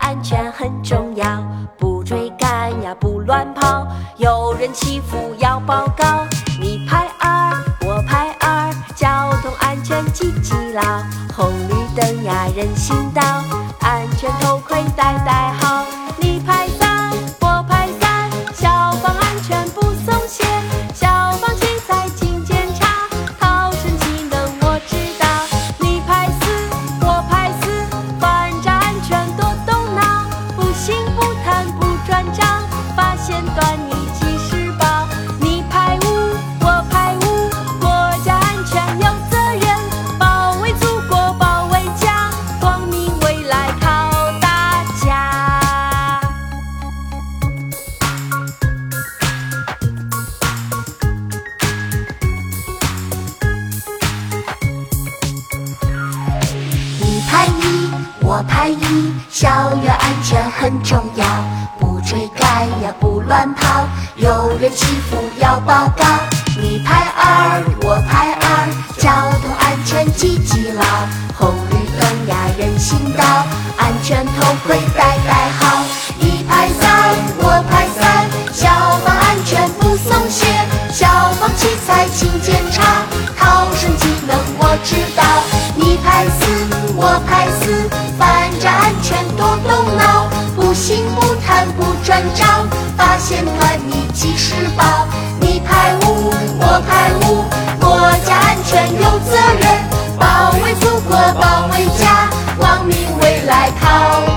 安全很重要，不追赶呀，不乱跑，有人欺负要报告。你拍二，我拍二，交通安全记记牢，红绿灯呀，人行道，安全头盔戴戴好。我拍一，校园安全很重要，不追赶呀，不乱跑，有人欺负要报告。你拍二，我拍二，交通安全记记牢，红绿灯呀，人行道，安全头盔戴戴好。你拍三，我拍三，消防安全不松懈，消防器材勤检查，贪不转账，发现端倪及时报。你排五，我排五，国家安全有责任，保卫祖国保卫家，光明未来靠